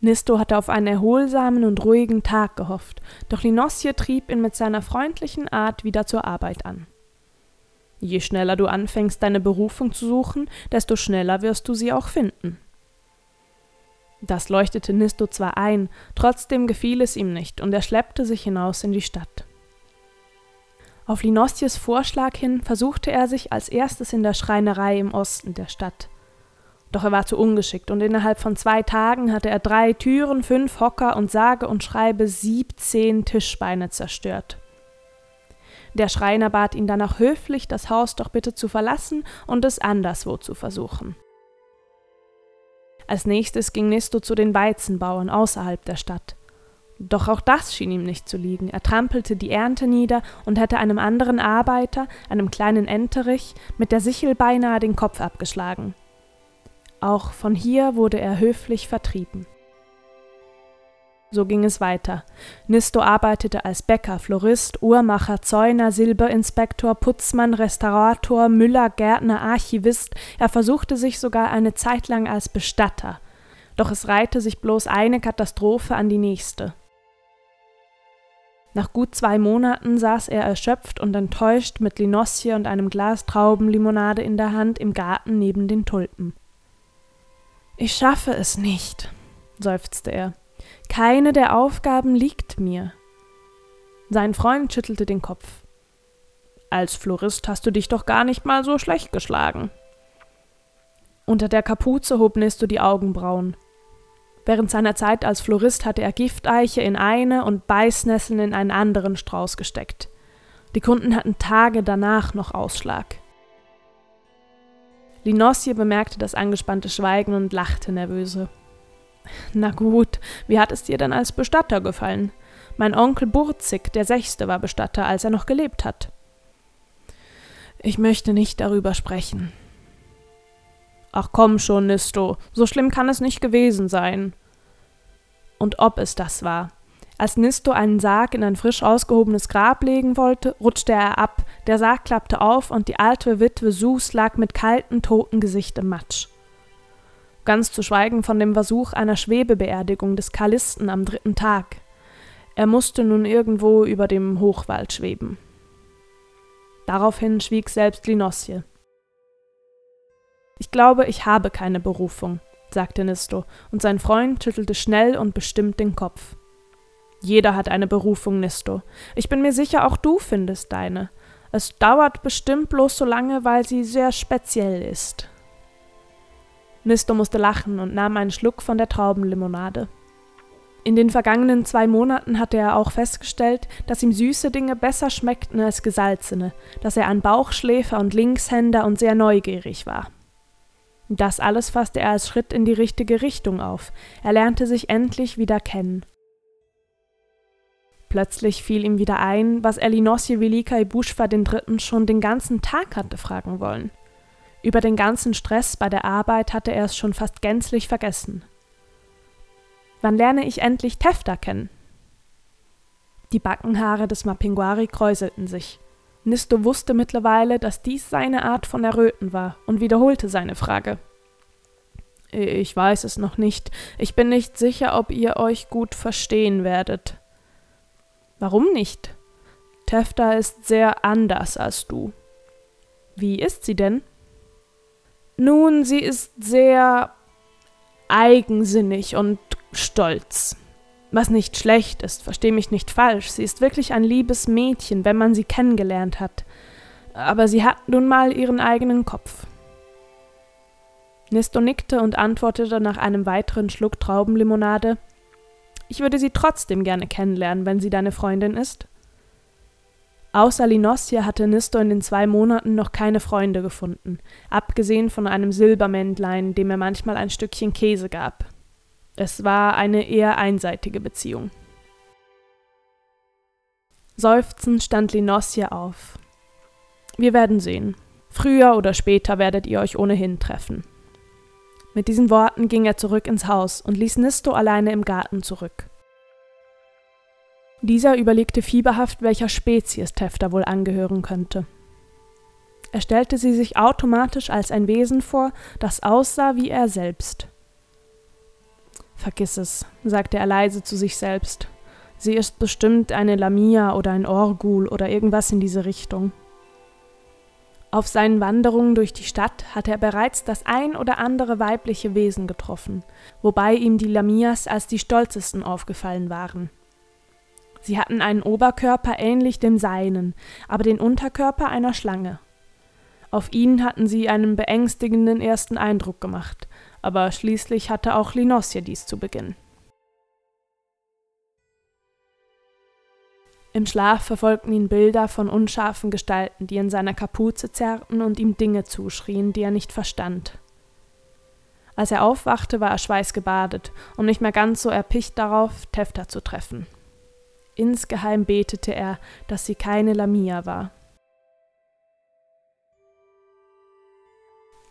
Nisto hatte auf einen erholsamen und ruhigen Tag gehofft, doch Linosje trieb ihn mit seiner freundlichen Art wieder zur Arbeit an. Je schneller du anfängst, deine Berufung zu suchen, desto schneller wirst du sie auch finden. Das leuchtete Nisto zwar ein, trotzdem gefiel es ihm nicht, und er schleppte sich hinaus in die Stadt. Auf Linosjes Vorschlag hin versuchte er sich als erstes in der Schreinerei im Osten der Stadt. Doch er war zu ungeschickt und innerhalb von zwei Tagen hatte er drei Türen, fünf Hocker und sage und schreibe siebzehn Tischbeine zerstört. Der Schreiner bat ihn danach höflich, das Haus doch bitte zu verlassen und es anderswo zu versuchen. Als nächstes ging Nisto zu den Weizenbauern außerhalb der Stadt. Doch auch das schien ihm nicht zu liegen. Er trampelte die Ernte nieder und hätte einem anderen Arbeiter, einem kleinen Enterich, mit der Sichel beinahe den Kopf abgeschlagen. Auch von hier wurde er höflich vertrieben. So ging es weiter. Nisto arbeitete als Bäcker, Florist, Uhrmacher, Zäuner, Silberinspektor, Putzmann, Restaurator, Müller, Gärtner, Archivist. Er versuchte sich sogar eine Zeit lang als Bestatter. Doch es reihte sich bloß eine Katastrophe an die nächste. Nach gut zwei Monaten saß er erschöpft und enttäuscht mit Linosje und einem Glas Traubenlimonade in der Hand im Garten neben den Tulpen. Ich schaffe es nicht, seufzte er. Keine der Aufgaben liegt mir. Sein Freund schüttelte den Kopf. Als Florist hast du dich doch gar nicht mal so schlecht geschlagen. Unter der Kapuze hob Nesto die Augenbrauen. Während seiner Zeit als Florist hatte er Gifteiche in eine und Beißnesseln in einen anderen Strauß gesteckt. Die Kunden hatten Tage danach noch Ausschlag. Linosje bemerkte das angespannte Schweigen und lachte nervöse. Na gut, wie hat es dir denn als Bestatter gefallen? Mein Onkel Burzig, der Sechste, war Bestatter, als er noch gelebt hat. Ich möchte nicht darüber sprechen. Ach komm schon, Nisto, so schlimm kann es nicht gewesen sein. Und ob es das war. Als Nisto einen Sarg in ein frisch ausgehobenes Grab legen wollte, rutschte er ab, der Sarg klappte auf und die alte Witwe Sus lag mit kaltem, toten Gesicht im Matsch. Ganz zu schweigen von dem Versuch einer Schwebebeerdigung des Kalisten am dritten Tag. Er musste nun irgendwo über dem Hochwald schweben. Daraufhin schwieg selbst Linosje. Ich glaube, ich habe keine Berufung, sagte Nisto, und sein Freund schüttelte schnell und bestimmt den Kopf. Jeder hat eine Berufung, Nisto. Ich bin mir sicher, auch du findest deine. Es dauert bestimmt bloß so lange, weil sie sehr speziell ist. Nisto musste lachen und nahm einen Schluck von der Traubenlimonade. In den vergangenen zwei Monaten hatte er auch festgestellt, dass ihm süße Dinge besser schmeckten als gesalzene, dass er ein Bauchschläfer und Linkshänder und sehr neugierig war. Das alles fasste er als Schritt in die richtige Richtung auf. Er lernte sich endlich wieder kennen. Plötzlich fiel ihm wieder ein, was Elinosje Velika Ibushva Dritten schon den ganzen Tag hatte fragen wollen. Über den ganzen Stress bei der Arbeit hatte er es schon fast gänzlich vergessen. Wann lerne ich endlich Tefta kennen? Die Backenhaare des Mapinguari kräuselten sich. Nisto wusste mittlerweile, dass dies seine Art von Erröten war und wiederholte seine Frage. Ich weiß es noch nicht. Ich bin nicht sicher, ob ihr euch gut verstehen werdet. Warum nicht? Tefta ist sehr anders als du. Wie ist sie denn? Nun, sie ist sehr eigensinnig und stolz. Was nicht schlecht ist, versteh mich nicht falsch. Sie ist wirklich ein liebes Mädchen, wenn man sie kennengelernt hat. Aber sie hat nun mal ihren eigenen Kopf. Nisto nickte und antwortete nach einem weiteren Schluck Traubenlimonade ich würde sie trotzdem gerne kennenlernen, wenn sie deine Freundin ist. Außer Linosje hatte Nisto in den zwei Monaten noch keine Freunde gefunden, abgesehen von einem Silbermännlein, dem er manchmal ein Stückchen Käse gab. Es war eine eher einseitige Beziehung. Seufzend stand Linosje auf. Wir werden sehen. Früher oder später werdet ihr euch ohnehin treffen. Mit diesen Worten ging er zurück ins Haus und ließ Nisto alleine im Garten zurück. Dieser überlegte fieberhaft, welcher Spezies Tefta wohl angehören könnte. Er stellte sie sich automatisch als ein Wesen vor, das aussah wie er selbst. Vergiss es, sagte er leise zu sich selbst. Sie ist bestimmt eine Lamia oder ein Orgul oder irgendwas in diese Richtung. Auf seinen Wanderungen durch die Stadt hatte er bereits das ein oder andere weibliche Wesen getroffen, wobei ihm die Lamias als die stolzesten aufgefallen waren. Sie hatten einen Oberkörper ähnlich dem seinen, aber den Unterkörper einer Schlange. Auf ihn hatten sie einen beängstigenden ersten Eindruck gemacht, aber schließlich hatte auch Linosje dies zu Beginn. Im Schlaf verfolgten ihn Bilder von unscharfen Gestalten, die in seiner Kapuze zerrten und ihm Dinge zuschrien, die er nicht verstand. Als er aufwachte, war er schweißgebadet und nicht mehr ganz so erpicht darauf, Tefta zu treffen. Insgeheim betete er, dass sie keine Lamia war.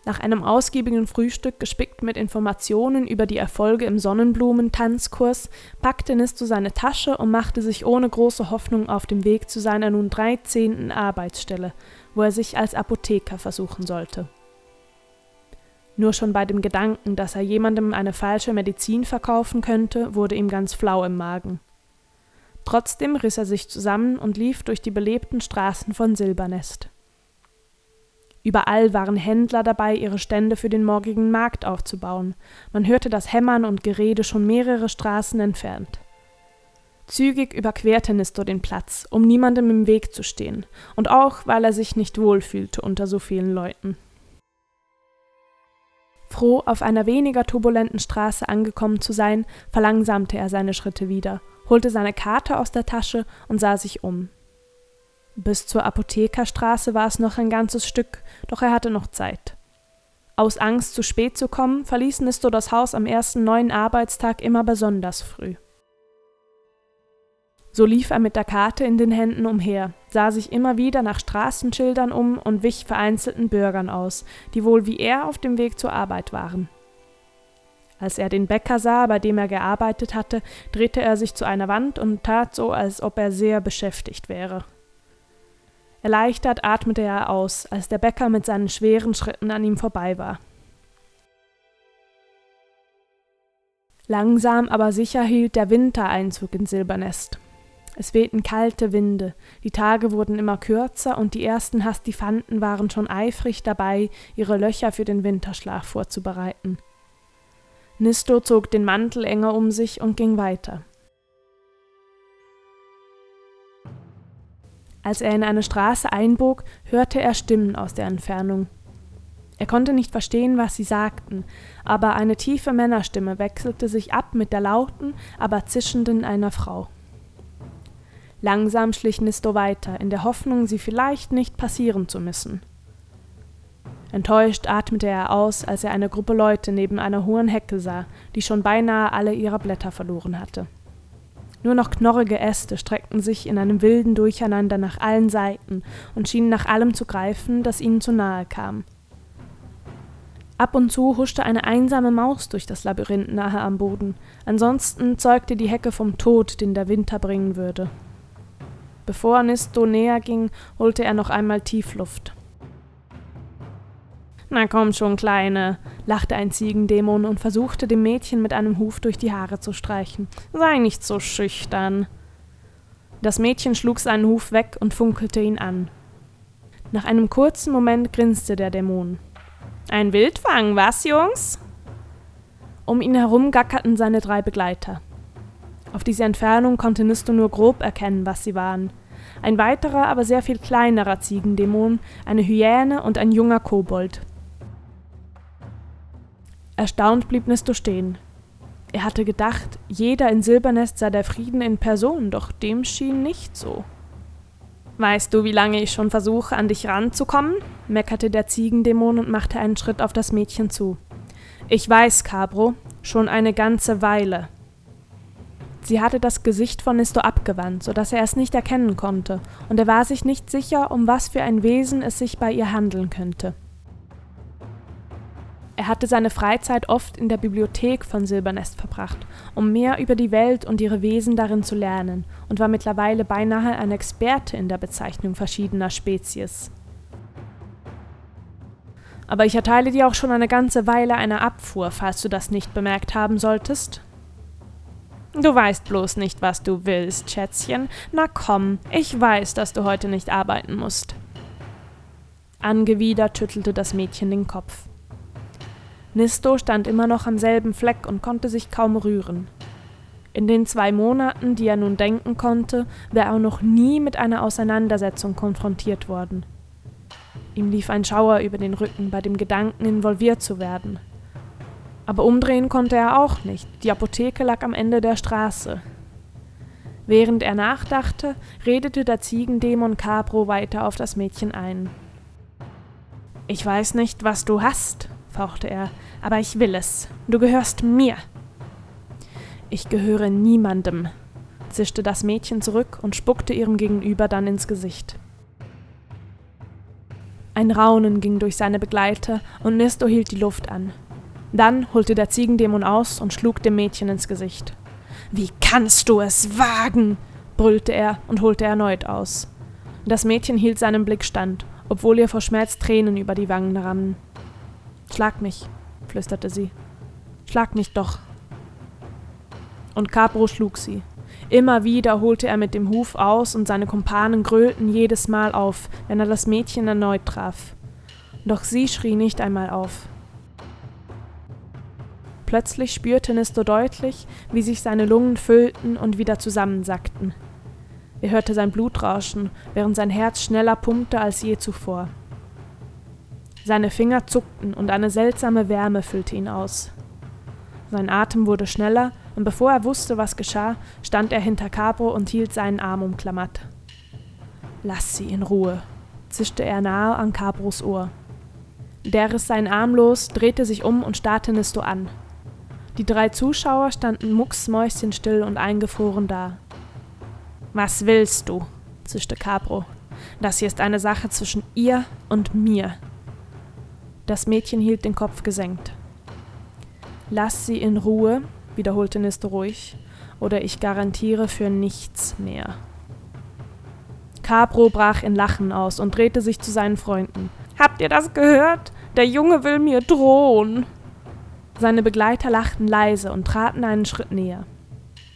Nach einem ausgiebigen Frühstück, gespickt mit Informationen über die Erfolge im Sonnenblumentanzkurs, packte Nisto seine Tasche und machte sich ohne große Hoffnung auf den Weg zu seiner nun dreizehnten Arbeitsstelle, wo er sich als Apotheker versuchen sollte. Nur schon bei dem Gedanken, dass er jemandem eine falsche Medizin verkaufen könnte, wurde ihm ganz flau im Magen. Trotzdem riss er sich zusammen und lief durch die belebten Straßen von Silbernest. Überall waren Händler dabei, ihre Stände für den morgigen Markt aufzubauen. Man hörte das Hämmern und Gerede schon mehrere Straßen entfernt. Zügig überquerte Nisto den Platz, um niemandem im Weg zu stehen, und auch, weil er sich nicht wohlfühlte unter so vielen Leuten. Froh, auf einer weniger turbulenten Straße angekommen zu sein, verlangsamte er seine Schritte wieder, holte seine Karte aus der Tasche und sah sich um. Bis zur Apothekerstraße war es noch ein ganzes Stück, doch er hatte noch Zeit. Aus Angst, zu spät zu kommen, verließ Nisto das Haus am ersten neuen Arbeitstag immer besonders früh. So lief er mit der Karte in den Händen umher, sah sich immer wieder nach Straßenschildern um und wich vereinzelten Bürgern aus, die wohl wie er auf dem Weg zur Arbeit waren. Als er den Bäcker sah, bei dem er gearbeitet hatte, drehte er sich zu einer Wand und tat so, als ob er sehr beschäftigt wäre. Erleichtert atmete er aus, als der Bäcker mit seinen schweren Schritten an ihm vorbei war. Langsam aber sicher hielt der Winter Einzug in Silbernest. Es wehten kalte Winde, die Tage wurden immer kürzer und die ersten Hastifanten waren schon eifrig dabei, ihre Löcher für den Winterschlaf vorzubereiten. Nisto zog den Mantel enger um sich und ging weiter. Als er in eine Straße einbog, hörte er Stimmen aus der Entfernung. Er konnte nicht verstehen, was sie sagten, aber eine tiefe Männerstimme wechselte sich ab mit der lauten, aber zischenden einer Frau. Langsam schlich Nisto weiter, in der Hoffnung, sie vielleicht nicht passieren zu müssen. Enttäuscht atmete er aus, als er eine Gruppe Leute neben einer hohen Hecke sah, die schon beinahe alle ihre Blätter verloren hatte. Nur noch knorrige Äste streckten sich in einem wilden Durcheinander nach allen Seiten und schienen nach allem zu greifen, das ihnen zu nahe kam. Ab und zu huschte eine einsame Maus durch das Labyrinth nahe am Boden, ansonsten zeugte die Hecke vom Tod, den der Winter bringen würde. Bevor Nisto näher ging, holte er noch einmal Tiefluft. Na komm schon, Kleine, lachte ein Ziegendämon und versuchte dem Mädchen mit einem Huf durch die Haare zu streichen. Sei nicht so schüchtern. Das Mädchen schlug seinen Huf weg und funkelte ihn an. Nach einem kurzen Moment grinste der Dämon. Ein Wildfang, was, Jungs? Um ihn herum gackerten seine drei Begleiter. Auf diese Entfernung konnte Nisto nur grob erkennen, was sie waren. Ein weiterer, aber sehr viel kleinerer Ziegendämon, eine Hyäne und ein junger Kobold. Erstaunt blieb Nisto stehen. Er hatte gedacht, jeder in Silbernest sei der Frieden in Person, doch dem schien nicht so. Weißt du, wie lange ich schon versuche, an dich ranzukommen? meckerte der Ziegendämon und machte einen Schritt auf das Mädchen zu. Ich weiß, Cabro, schon eine ganze Weile. Sie hatte das Gesicht von Nisto abgewandt, so dass er es nicht erkennen konnte, und er war sich nicht sicher, um was für ein Wesen es sich bei ihr handeln könnte. Er hatte seine Freizeit oft in der Bibliothek von Silbernest verbracht, um mehr über die Welt und ihre Wesen darin zu lernen, und war mittlerweile beinahe ein Experte in der Bezeichnung verschiedener Spezies. Aber ich erteile dir auch schon eine ganze Weile eine Abfuhr, falls du das nicht bemerkt haben solltest, Du weißt bloß nicht, was du willst, Schätzchen. Na komm, ich weiß, dass du heute nicht arbeiten musst. Angewidert schüttelte das Mädchen den Kopf. Nisto stand immer noch am selben Fleck und konnte sich kaum rühren. In den zwei Monaten, die er nun denken konnte, wäre er noch nie mit einer Auseinandersetzung konfrontiert worden. Ihm lief ein Schauer über den Rücken bei dem Gedanken, involviert zu werden. Aber umdrehen konnte er auch nicht. Die Apotheke lag am Ende der Straße. Während er nachdachte, redete der Ziegendämon Capro weiter auf das Mädchen ein. Ich weiß nicht, was du hast, fauchte er, aber ich will es. Du gehörst mir. Ich gehöre niemandem, zischte das Mädchen zurück und spuckte ihrem Gegenüber dann ins Gesicht. Ein Raunen ging durch seine Begleiter und Nisto hielt die Luft an. Dann holte der Ziegendämon aus und schlug dem Mädchen ins Gesicht. Wie kannst du es wagen? brüllte er und holte erneut aus. Das Mädchen hielt seinen Blick stand, obwohl ihr vor Schmerz Tränen über die Wangen rannen. Schlag mich, flüsterte sie. Schlag mich doch. Und Capro schlug sie. Immer wieder holte er mit dem Huf aus und seine Kumpanen grölten jedes Mal auf, wenn er das Mädchen erneut traf. Doch sie schrie nicht einmal auf. Plötzlich spürte Nisto deutlich, wie sich seine Lungen füllten und wieder zusammensackten. Er hörte sein Blut rauschen, während sein Herz schneller pumpte als je zuvor. Seine Finger zuckten und eine seltsame Wärme füllte ihn aus. Sein Atem wurde schneller, und bevor er wusste, was geschah, stand er hinter Capro und hielt seinen Arm umklammert. Lass sie in Ruhe, zischte er nahe an Capros Ohr. Der riss seinen Arm los, drehte sich um und starrte Nisto an. Die drei Zuschauer standen mucksmäuschenstill und eingefroren da. Was willst du? zischte Capro. Das hier ist eine Sache zwischen ihr und mir. Das Mädchen hielt den Kopf gesenkt. Lass sie in Ruhe, wiederholte Nisto ruhig, oder ich garantiere für nichts mehr. Capro brach in Lachen aus und drehte sich zu seinen Freunden. Habt ihr das gehört? Der Junge will mir drohen. Seine Begleiter lachten leise und traten einen Schritt näher.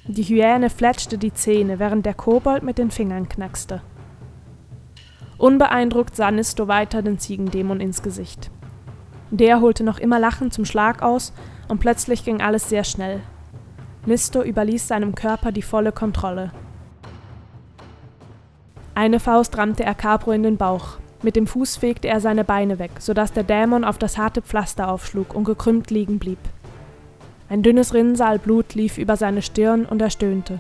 Die Hyäne fletschte die Zähne, während der Kobold mit den Fingern knackste. Unbeeindruckt sah Nisto weiter den Ziegendämon ins Gesicht. Der holte noch immer lachend zum Schlag aus, und plötzlich ging alles sehr schnell. Nisto überließ seinem Körper die volle Kontrolle. Eine Faust rammte er Capro in den Bauch, mit dem Fuß fegte er seine Beine weg, sodass der Dämon auf das harte Pflaster aufschlug und gekrümmt liegen blieb. Ein dünnes Rinnsal Blut lief über seine Stirn und er stöhnte.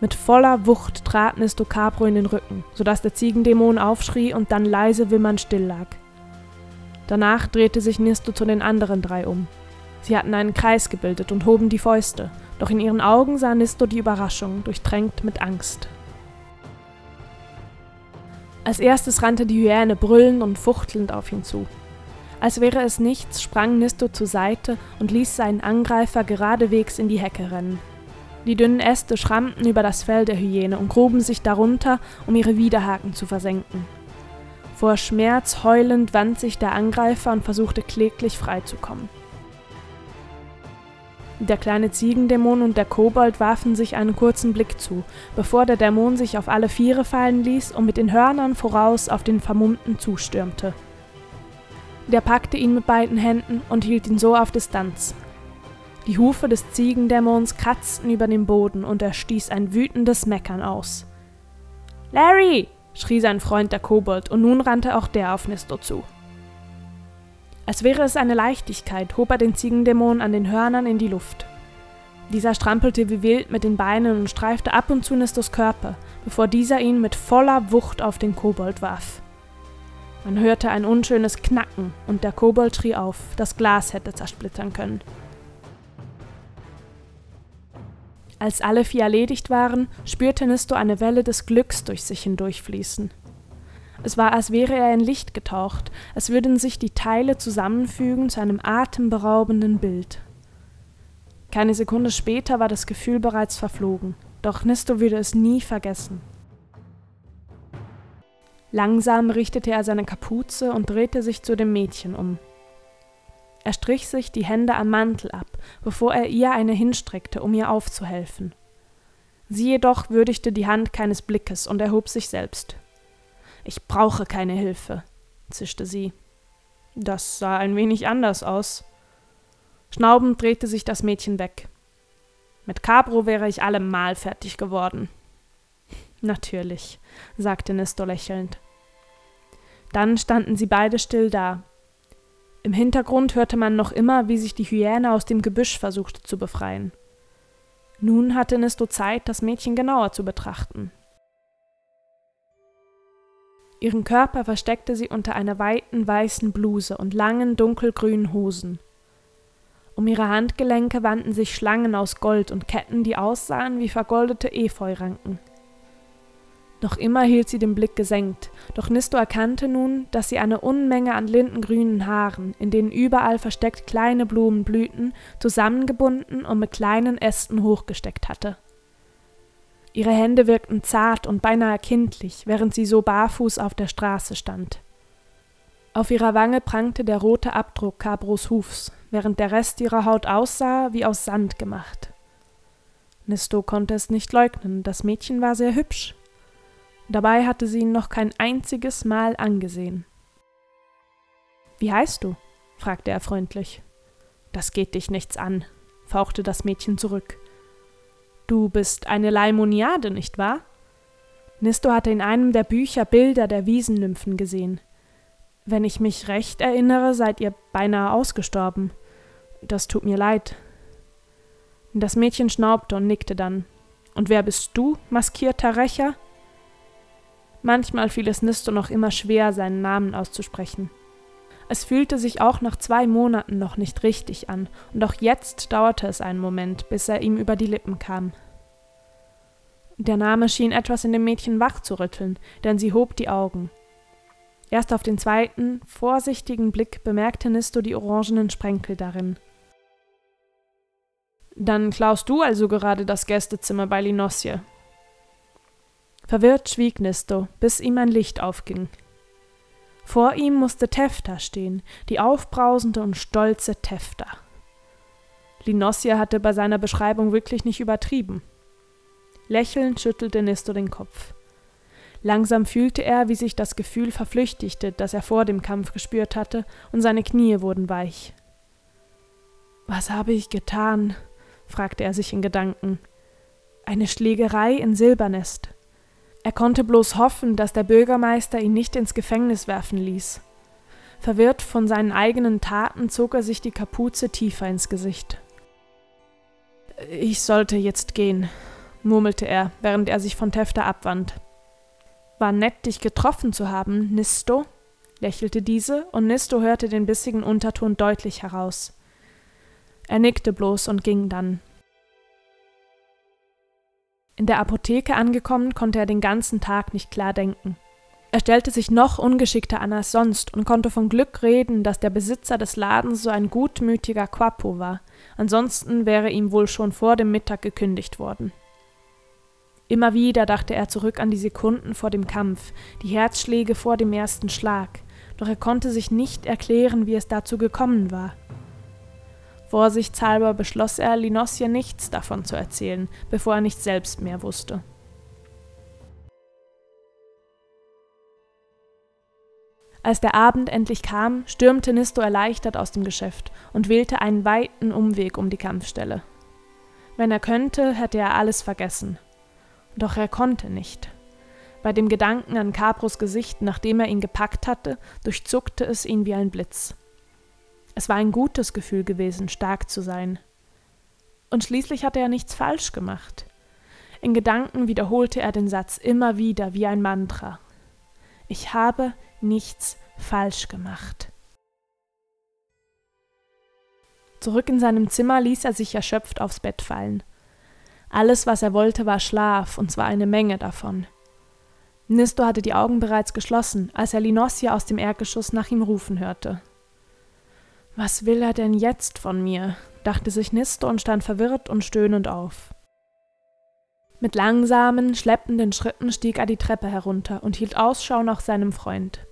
Mit voller Wucht trat Nisto Capro in den Rücken, sodass der Ziegendämon aufschrie und dann leise wimmernd still lag. Danach drehte sich Nisto zu den anderen drei um. Sie hatten einen Kreis gebildet und hoben die Fäuste, doch in ihren Augen sah Nisto die Überraschung, durchtränkt mit Angst. Als erstes rannte die Hyäne brüllend und fuchtelnd auf ihn zu. Als wäre es nichts, sprang Nisto zur Seite und ließ seinen Angreifer geradewegs in die Hecke rennen. Die dünnen Äste schrammten über das Fell der Hyäne und gruben sich darunter, um ihre Widerhaken zu versenken. Vor Schmerz heulend wand sich der Angreifer und versuchte kläglich freizukommen. Der kleine Ziegendämon und der Kobold warfen sich einen kurzen Blick zu, bevor der Dämon sich auf alle Viere fallen ließ und mit den Hörnern voraus auf den Vermummten zustürmte. Der packte ihn mit beiden Händen und hielt ihn so auf Distanz. Die Hufe des Ziegendämons kratzten über den Boden und er stieß ein wütendes Meckern aus. Larry! Schrie sein Freund der Kobold, und nun rannte auch der auf Nisto zu. Als wäre es eine Leichtigkeit, hob er den Ziegendämon an den Hörnern in die Luft. Dieser strampelte wie wild mit den Beinen und streifte ab und zu Nistos Körper, bevor dieser ihn mit voller Wucht auf den Kobold warf. Man hörte ein unschönes Knacken und der Kobold schrie auf, das Glas hätte zersplittern können. Als alle vier erledigt waren, spürte Nisto eine Welle des Glücks durch sich hindurchfließen. Es war, als wäre er in Licht getaucht, als würden sich die Teile zusammenfügen zu einem atemberaubenden Bild. Keine Sekunde später war das Gefühl bereits verflogen, doch Nisto würde es nie vergessen. Langsam richtete er seine Kapuze und drehte sich zu dem Mädchen um. Er strich sich die Hände am Mantel ab, bevor er ihr eine hinstreckte, um ihr aufzuhelfen. Sie jedoch würdigte die Hand keines Blickes und erhob sich selbst. Ich brauche keine Hilfe, zischte sie. Das sah ein wenig anders aus. Schnaubend drehte sich das Mädchen weg. Mit Cabro wäre ich allemal fertig geworden. Natürlich, sagte Nestor lächelnd. Dann standen sie beide still da. Im Hintergrund hörte man noch immer, wie sich die Hyäne aus dem Gebüsch versuchte zu befreien. Nun hatte Nisto Zeit, das Mädchen genauer zu betrachten. Ihren Körper versteckte sie unter einer weiten weißen Bluse und langen dunkelgrünen Hosen. Um ihre Handgelenke wandten sich Schlangen aus Gold und Ketten, die aussahen wie vergoldete Efeuranken. Noch immer hielt sie den Blick gesenkt, doch Nisto erkannte nun, dass sie eine Unmenge an lindengrünen Haaren, in denen überall versteckt kleine Blumen blühten, zusammengebunden und mit kleinen Ästen hochgesteckt hatte. Ihre Hände wirkten zart und beinahe kindlich, während sie so barfuß auf der Straße stand. Auf ihrer Wange prangte der rote Abdruck Cabros Hufs, während der Rest ihrer Haut aussah wie aus Sand gemacht. Nisto konnte es nicht leugnen, das Mädchen war sehr hübsch, Dabei hatte sie ihn noch kein einziges Mal angesehen. Wie heißt du? fragte er freundlich. Das geht dich nichts an, fauchte das Mädchen zurück. Du bist eine Leimoniade, nicht wahr? Nisto hatte in einem der Bücher Bilder der Wiesennymphen gesehen. Wenn ich mich recht erinnere, seid ihr beinahe ausgestorben. Das tut mir leid. Das Mädchen schnaubte und nickte dann. Und wer bist du, maskierter Rächer? Manchmal fiel es Nisto noch immer schwer, seinen Namen auszusprechen. Es fühlte sich auch nach zwei Monaten noch nicht richtig an, und auch jetzt dauerte es einen Moment, bis er ihm über die Lippen kam. Der Name schien etwas in dem Mädchen wach zu rütteln, denn sie hob die Augen. Erst auf den zweiten, vorsichtigen Blick bemerkte Nisto die orangenen Sprenkel darin. Dann klaust du also gerade das Gästezimmer bei Linosje, Verwirrt schwieg Nisto, bis ihm ein Licht aufging. Vor ihm musste Tefta stehen, die aufbrausende und stolze Tefta. Linossia hatte bei seiner Beschreibung wirklich nicht übertrieben. Lächelnd schüttelte Nisto den Kopf. Langsam fühlte er, wie sich das Gefühl verflüchtigte, das er vor dem Kampf gespürt hatte, und seine Knie wurden weich. Was habe ich getan? fragte er sich in Gedanken. Eine Schlägerei in Silbernest. Er konnte bloß hoffen, dass der Bürgermeister ihn nicht ins Gefängnis werfen ließ. Verwirrt von seinen eigenen Taten zog er sich die Kapuze tiefer ins Gesicht. Ich sollte jetzt gehen, murmelte er, während er sich von Tefta abwand. War nett, dich getroffen zu haben, Nisto, lächelte diese, und Nisto hörte den bissigen Unterton deutlich heraus. Er nickte bloß und ging dann. In der Apotheke angekommen, konnte er den ganzen Tag nicht klar denken. Er stellte sich noch ungeschickter an als sonst und konnte von Glück reden, dass der Besitzer des Ladens so ein gutmütiger Quapo war, ansonsten wäre ihm wohl schon vor dem Mittag gekündigt worden. Immer wieder dachte er zurück an die Sekunden vor dem Kampf, die Herzschläge vor dem ersten Schlag, doch er konnte sich nicht erklären, wie es dazu gekommen war. Vorsichtshalber beschloss er, Linosje nichts davon zu erzählen, bevor er nicht selbst mehr wusste. Als der Abend endlich kam, stürmte Nisto erleichtert aus dem Geschäft und wählte einen weiten Umweg um die Kampfstelle. Wenn er könnte, hätte er alles vergessen. Doch er konnte nicht. Bei dem Gedanken an Capros Gesicht, nachdem er ihn gepackt hatte, durchzuckte es ihn wie ein Blitz. Es war ein gutes Gefühl gewesen, stark zu sein. Und schließlich hatte er nichts falsch gemacht. In Gedanken wiederholte er den Satz immer wieder wie ein Mantra. Ich habe nichts falsch gemacht. Zurück in seinem Zimmer ließ er sich erschöpft aufs Bett fallen. Alles, was er wollte, war Schlaf, und zwar eine Menge davon. Nisto hatte die Augen bereits geschlossen, als er Linossia aus dem Erdgeschoss nach ihm rufen hörte. Was will er denn jetzt von mir? dachte sich Nisto und stand verwirrt und stöhnend auf. Mit langsamen, schleppenden Schritten stieg er die Treppe herunter und hielt Ausschau nach seinem Freund.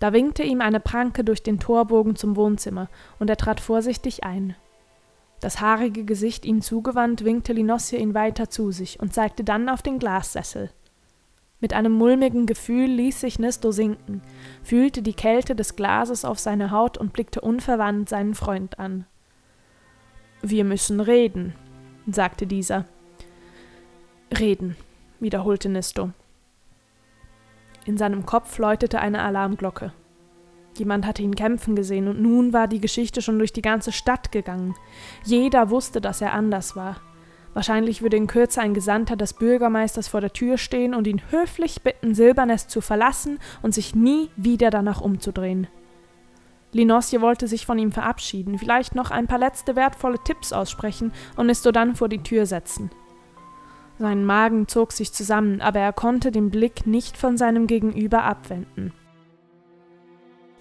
Da winkte ihm eine Pranke durch den Torbogen zum Wohnzimmer, und er trat vorsichtig ein. Das haarige Gesicht ihm zugewandt, winkte Linosje ihn weiter zu sich und zeigte dann auf den Glassessel. Mit einem mulmigen Gefühl ließ sich Nisto sinken, fühlte die Kälte des Glases auf seiner Haut und blickte unverwandt seinen Freund an. Wir müssen reden, sagte dieser. Reden, wiederholte Nisto. In seinem Kopf läutete eine Alarmglocke. Jemand hatte ihn kämpfen gesehen, und nun war die Geschichte schon durch die ganze Stadt gegangen. Jeder wusste, dass er anders war. Wahrscheinlich würde in Kürze ein Gesandter des Bürgermeisters vor der Tür stehen und ihn höflich bitten, Silbernest zu verlassen und sich nie wieder danach umzudrehen. Linosje wollte sich von ihm verabschieden, vielleicht noch ein paar letzte wertvolle Tipps aussprechen und es so dann vor die Tür setzen. Sein Magen zog sich zusammen, aber er konnte den Blick nicht von seinem Gegenüber abwenden.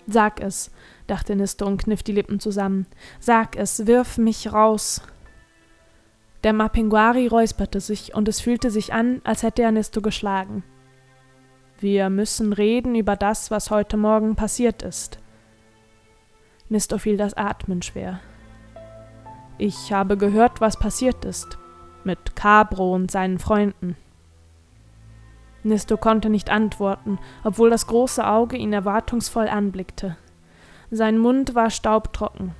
Sag es, dachte Nisto und kniff die Lippen zusammen. Sag es, wirf mich raus. Der Mapinguari räusperte sich, und es fühlte sich an, als hätte er Nisto geschlagen. Wir müssen reden über das, was heute Morgen passiert ist. Nisto fiel das Atmen schwer. Ich habe gehört, was passiert ist mit Cabro und seinen Freunden. Nisto konnte nicht antworten, obwohl das große Auge ihn erwartungsvoll anblickte. Sein Mund war staubtrocken.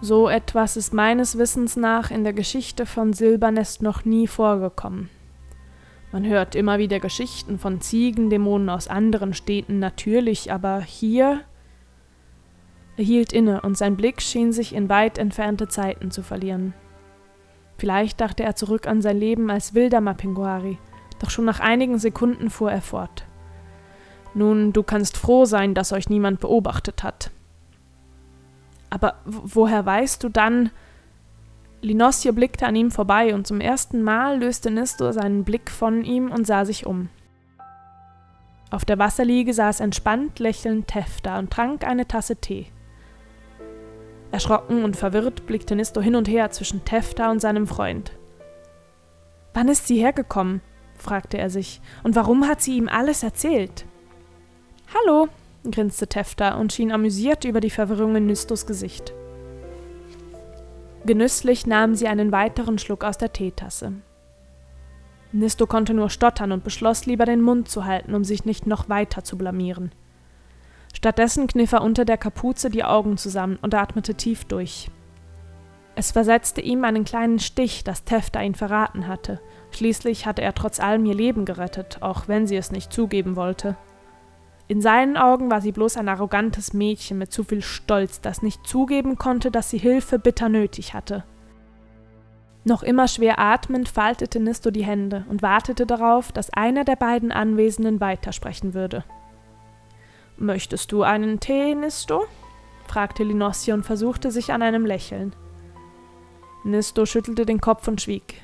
So etwas ist meines Wissens nach in der Geschichte von Silbernest noch nie vorgekommen. Man hört immer wieder Geschichten von Ziegendämonen aus anderen Städten natürlich, aber hier er hielt inne, und sein Blick schien sich in weit entfernte Zeiten zu verlieren. Vielleicht dachte er zurück an sein Leben als wilder Mapinguari, doch schon nach einigen Sekunden fuhr er fort. Nun, du kannst froh sein, dass euch niemand beobachtet hat. Aber woher weißt du dann? Linosje blickte an ihm vorbei und zum ersten Mal löste Nistor seinen Blick von ihm und sah sich um. Auf der Wasserliege saß entspannt lächelnd Tefta und trank eine Tasse Tee. Erschrocken und verwirrt blickte Nisto hin und her zwischen Tefta und seinem Freund. Wann ist sie hergekommen? fragte er sich. Und warum hat sie ihm alles erzählt? Hallo, grinste Tefta und schien amüsiert über die Verwirrung in Nistos Gesicht. Genüsslich nahm sie einen weiteren Schluck aus der Teetasse. Nisto konnte nur stottern und beschloss lieber den Mund zu halten, um sich nicht noch weiter zu blamieren. Stattdessen kniff er unter der Kapuze die Augen zusammen und atmete tief durch. Es versetzte ihm einen kleinen Stich, dass Tefta ihn verraten hatte. Schließlich hatte er trotz allem ihr Leben gerettet, auch wenn sie es nicht zugeben wollte. In seinen Augen war sie bloß ein arrogantes Mädchen mit zu viel Stolz, das nicht zugeben konnte, dass sie Hilfe bitter nötig hatte. Noch immer schwer atmend faltete Nisto die Hände und wartete darauf, dass einer der beiden Anwesenden weitersprechen würde. Möchtest du einen Tee, Nisto? fragte Linossi und versuchte sich an einem Lächeln. Nisto schüttelte den Kopf und schwieg.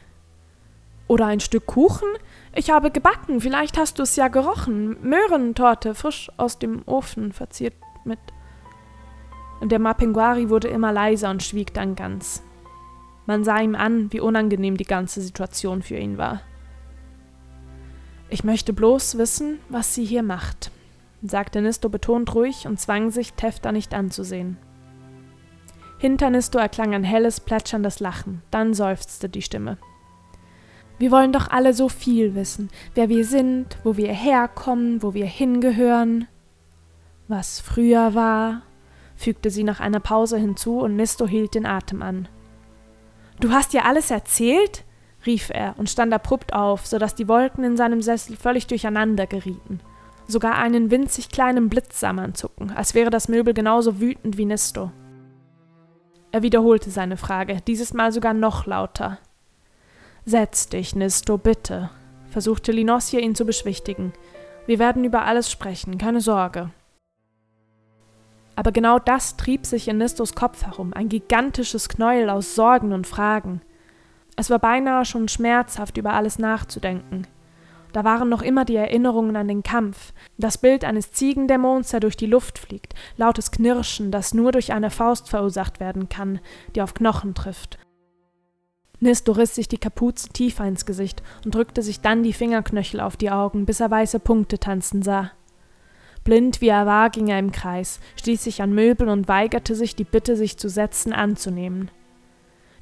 Oder ein Stück Kuchen? Ich habe gebacken, vielleicht hast du es ja gerochen. Möhrentorte, frisch aus dem Ofen, verziert mit. Der Mapinguari wurde immer leiser und schwieg dann ganz. Man sah ihm an, wie unangenehm die ganze Situation für ihn war. Ich möchte bloß wissen, was sie hier macht, sagte Nisto betont ruhig und zwang sich, Tefta nicht anzusehen. Hinter Nisto erklang ein helles, plätscherndes Lachen, dann seufzte die Stimme. Wir wollen doch alle so viel wissen, wer wir sind, wo wir herkommen, wo wir hingehören. Was früher war, fügte sie nach einer Pause hinzu und Nisto hielt den Atem an. Du hast dir alles erzählt? rief er und stand abrupt auf, so dass die Wolken in seinem Sessel völlig durcheinander gerieten sogar einen winzig kleinen Blitz sah man zucken, als wäre das Möbel genauso wütend wie Nisto. Er wiederholte seine Frage, dieses Mal sogar noch lauter. Setz dich, Nisto, bitte, versuchte Linosje ihn zu beschwichtigen. Wir werden über alles sprechen, keine Sorge. Aber genau das trieb sich in Nistos Kopf herum, ein gigantisches Knäuel aus Sorgen und Fragen. Es war beinahe schon schmerzhaft, über alles nachzudenken. Da waren noch immer die Erinnerungen an den Kampf, das Bild eines Ziegendämons, der durch die Luft fliegt, lautes Knirschen, das nur durch eine Faust verursacht werden kann, die auf Knochen trifft. Nisto riss sich die Kapuze tiefer ins Gesicht und drückte sich dann die Fingerknöchel auf die Augen, bis er weiße Punkte tanzen sah. Blind wie er war, ging er im Kreis, stieß sich an Möbel und weigerte sich, die Bitte, sich zu setzen, anzunehmen.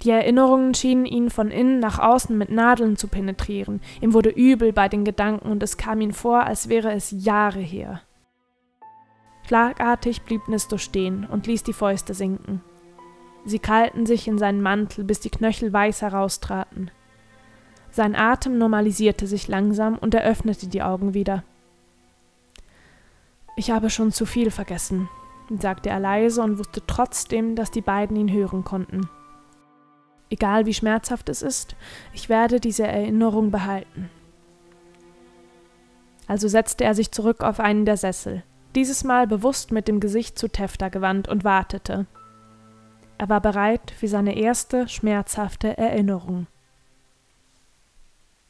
Die Erinnerungen schienen ihn von innen nach außen mit Nadeln zu penetrieren. Ihm wurde übel bei den Gedanken und es kam ihm vor, als wäre es Jahre her. Schlagartig blieb Nisto stehen und ließ die Fäuste sinken. Sie krallten sich in seinen Mantel, bis die Knöchel weiß heraustraten. Sein Atem normalisierte sich langsam und er öffnete die Augen wieder. Ich habe schon zu viel vergessen, sagte er leise und wusste trotzdem, dass die beiden ihn hören konnten. Egal wie schmerzhaft es ist, ich werde diese Erinnerung behalten. Also setzte er sich zurück auf einen der Sessel, dieses Mal bewusst mit dem Gesicht zu Tefta gewandt und wartete. Er war bereit für seine erste schmerzhafte Erinnerung.